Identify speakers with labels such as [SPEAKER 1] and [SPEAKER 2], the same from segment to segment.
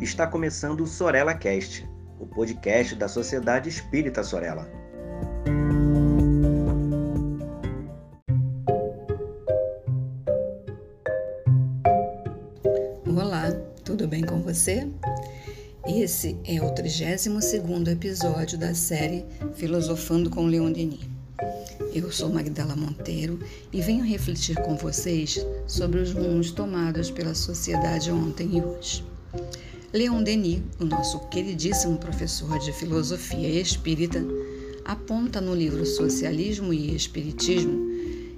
[SPEAKER 1] está começando o Sorella Cast, o podcast da Sociedade Espírita Sorella.
[SPEAKER 2] Olá, tudo bem com você? Esse é o 32º episódio da série Filosofando com Leon Denis. Eu sou Magdala Monteiro e venho refletir com vocês sobre os rumos tomados pela sociedade ontem e hoje. Leon Denis, o nosso queridíssimo professor de filosofia espírita, aponta no livro Socialismo e Espiritismo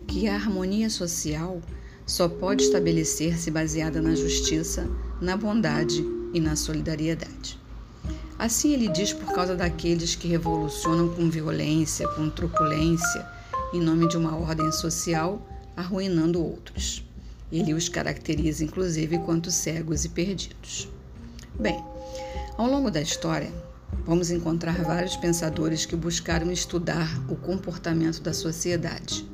[SPEAKER 2] que a harmonia social só pode estabelecer-se baseada na justiça, na bondade e na solidariedade. Assim ele diz por causa daqueles que revolucionam com violência, com truculência, em nome de uma ordem social, arruinando outros. Ele os caracteriza inclusive quanto cegos e perdidos. Bem, ao longo da história, vamos encontrar vários pensadores que buscaram estudar o comportamento da sociedade.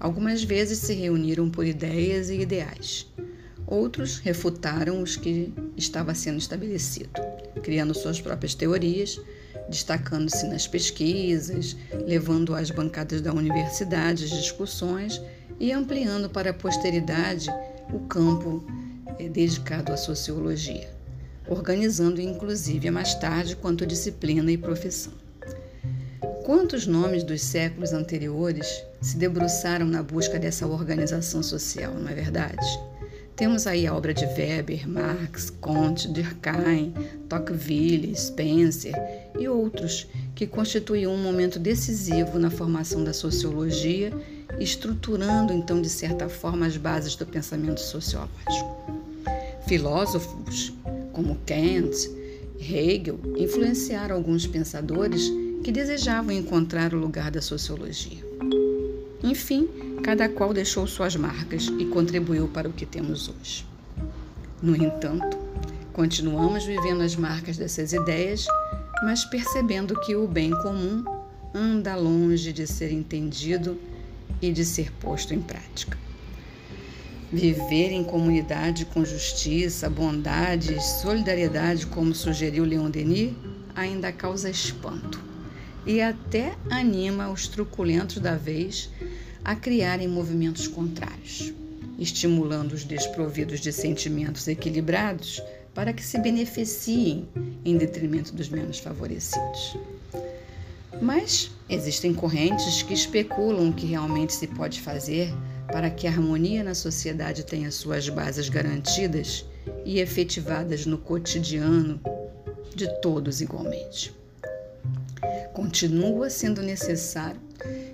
[SPEAKER 2] Algumas vezes se reuniram por ideias e ideais. Outros refutaram os que estava sendo estabelecido, criando suas próprias teorias, destacando-se nas pesquisas, levando às bancadas da universidade as discussões e ampliando para a posteridade o campo eh, dedicado à sociologia organizando inclusive mais tarde quanto disciplina e profissão. Quantos nomes dos séculos anteriores se debruçaram na busca dessa organização social, não é verdade? Temos aí a obra de Weber, Marx, Comte, Durkheim, Tocqueville, Spencer e outros que constituíam um momento decisivo na formação da sociologia, estruturando então de certa forma as bases do pensamento sociológico. Filósofos como Kant, Hegel, influenciaram alguns pensadores que desejavam encontrar o lugar da sociologia. Enfim, cada qual deixou suas marcas e contribuiu para o que temos hoje. No entanto, continuamos vivendo as marcas dessas ideias, mas percebendo que o bem comum anda longe de ser entendido e de ser posto em prática. Viver em comunidade com justiça, bondade e solidariedade, como sugeriu Leon Denis, ainda causa espanto e até anima os truculentos da vez a criarem movimentos contrários, estimulando os desprovidos de sentimentos equilibrados para que se beneficiem em detrimento dos menos favorecidos. Mas existem correntes que especulam o que realmente se pode fazer para que a harmonia na sociedade tenha suas bases garantidas e efetivadas no cotidiano de todos igualmente. Continua sendo necessário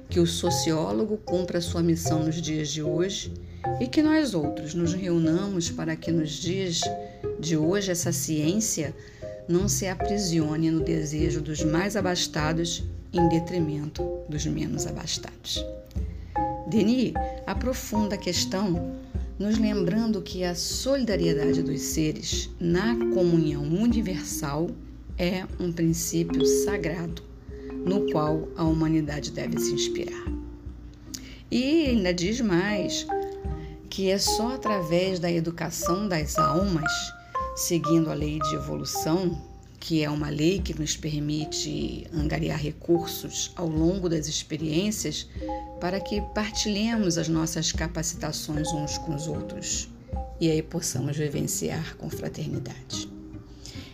[SPEAKER 2] que o sociólogo cumpra sua missão nos dias de hoje e que nós outros nos reunamos para que nos dias de hoje essa ciência não se aprisione no desejo dos mais abastados em detrimento dos menos abastados. Denis aprofunda a questão nos lembrando que a solidariedade dos seres na comunhão universal é um princípio sagrado no qual a humanidade deve se inspirar. E ainda diz mais que é só através da educação das almas, seguindo a lei de evolução, que é uma lei que nos permite angariar recursos ao longo das experiências para que partilhemos as nossas capacitações uns com os outros e aí possamos vivenciar com fraternidade.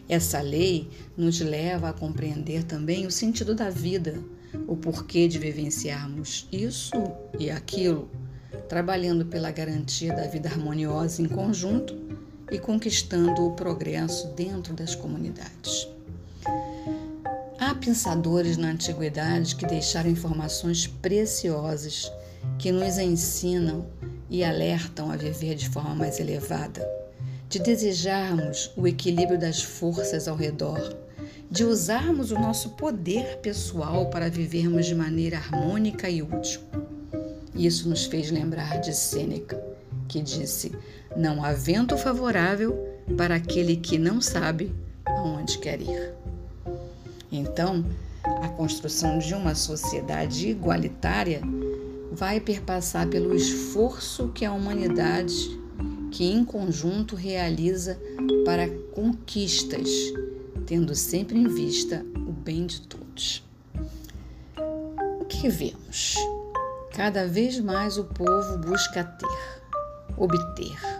[SPEAKER 2] Essa lei nos leva a compreender também o sentido da vida, o porquê de vivenciarmos isso e aquilo, trabalhando pela garantia da vida harmoniosa em conjunto e conquistando o progresso dentro das comunidades. Há pensadores na antiguidade que deixaram informações preciosas que nos ensinam e alertam a viver de forma mais elevada, de desejarmos o equilíbrio das forças ao redor, de usarmos o nosso poder pessoal para vivermos de maneira harmônica e útil. Isso nos fez lembrar de Sêneca, que disse: Não há vento favorável para aquele que não sabe aonde quer ir. Então, a construção de uma sociedade igualitária vai perpassar pelo esforço que a humanidade que em conjunto realiza para conquistas, tendo sempre em vista o bem de todos. O que vemos? Cada vez mais o povo busca ter, obter.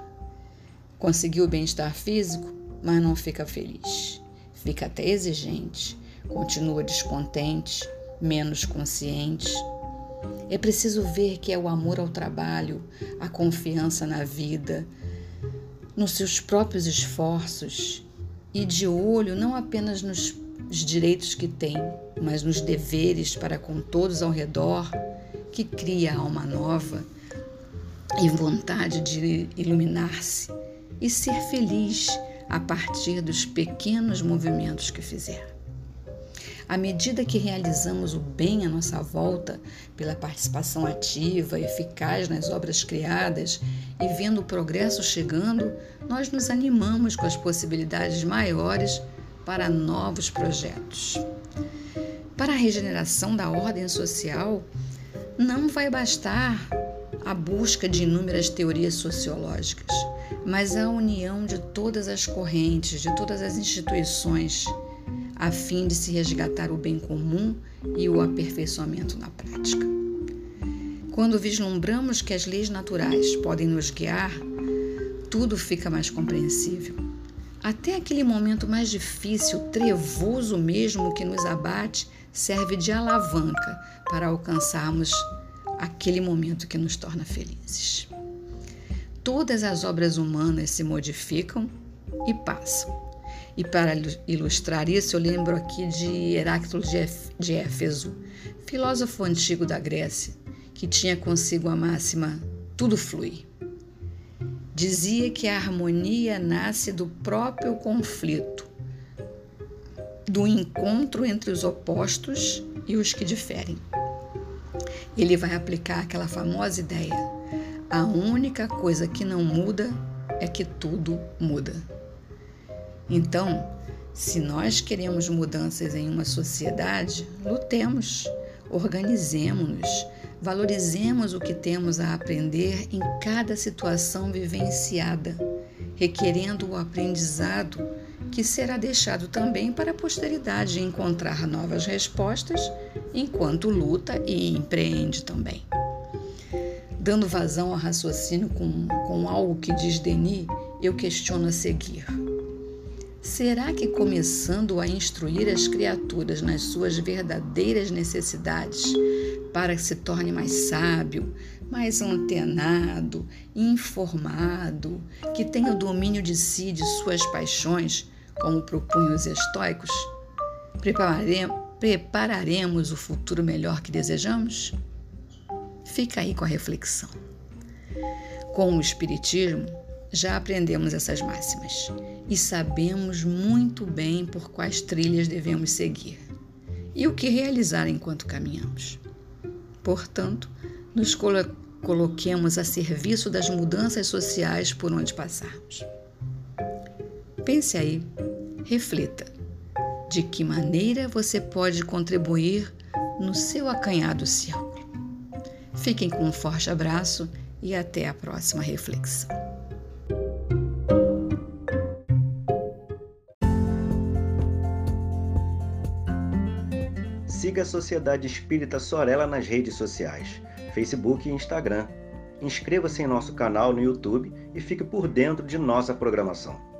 [SPEAKER 2] Conseguiu o bem-estar físico, mas não fica feliz. Fica até exigente, continua descontente, menos consciente. É preciso ver que é o amor ao trabalho, a confiança na vida, nos seus próprios esforços e de olho não apenas nos direitos que tem, mas nos deveres para com todos ao redor, que cria alma nova e vontade de iluminar-se e ser feliz a partir dos pequenos movimentos que fizer. À medida que realizamos o bem à nossa volta, pela participação ativa e eficaz nas obras criadas e vendo o progresso chegando, nós nos animamos com as possibilidades maiores para novos projetos. Para a regeneração da ordem social, não vai bastar a busca de inúmeras teorias sociológicas, mas a união de todas as correntes, de todas as instituições a fim de se resgatar o bem comum e o aperfeiçoamento na prática. Quando vislumbramos que as leis naturais podem nos guiar, tudo fica mais compreensível. Até aquele momento mais difícil, trevoso mesmo, que nos abate, serve de alavanca para alcançarmos aquele momento que nos torna felizes. Todas as obras humanas se modificam e passam. E para ilustrar isso, eu lembro aqui de Heráclito de Éfeso, filósofo antigo da Grécia, que tinha consigo a máxima: tudo flui. Dizia que a harmonia nasce do próprio conflito, do encontro entre os opostos e os que diferem. Ele vai aplicar aquela famosa ideia: a única coisa que não muda é que tudo muda. Então, se nós queremos mudanças em uma sociedade, lutemos, organizemos-nos, valorizemos o que temos a aprender em cada situação vivenciada, requerendo o aprendizado que será deixado também para a posteridade encontrar novas respostas enquanto luta e empreende também. Dando vazão ao raciocínio com, com algo que diz Denis, eu questiono a seguir. Será que começando a instruir as criaturas nas suas verdadeiras necessidades, para que se torne mais sábio, mais antenado, informado, que tenha o domínio de si e de suas paixões, como propunham os estoicos, prepararemos o futuro melhor que desejamos? Fica aí com a reflexão. Com o Espiritismo, já aprendemos essas máximas e sabemos muito bem por quais trilhas devemos seguir e o que realizar enquanto caminhamos. Portanto, nos coloquemos a serviço das mudanças sociais por onde passarmos. Pense aí, reflita de que maneira você pode contribuir no seu acanhado círculo. Fiquem com um forte abraço e até a próxima reflexão.
[SPEAKER 1] Siga a Sociedade Espírita Sorella nas redes sociais, Facebook e Instagram. Inscreva-se em nosso canal no YouTube e fique por dentro de nossa programação.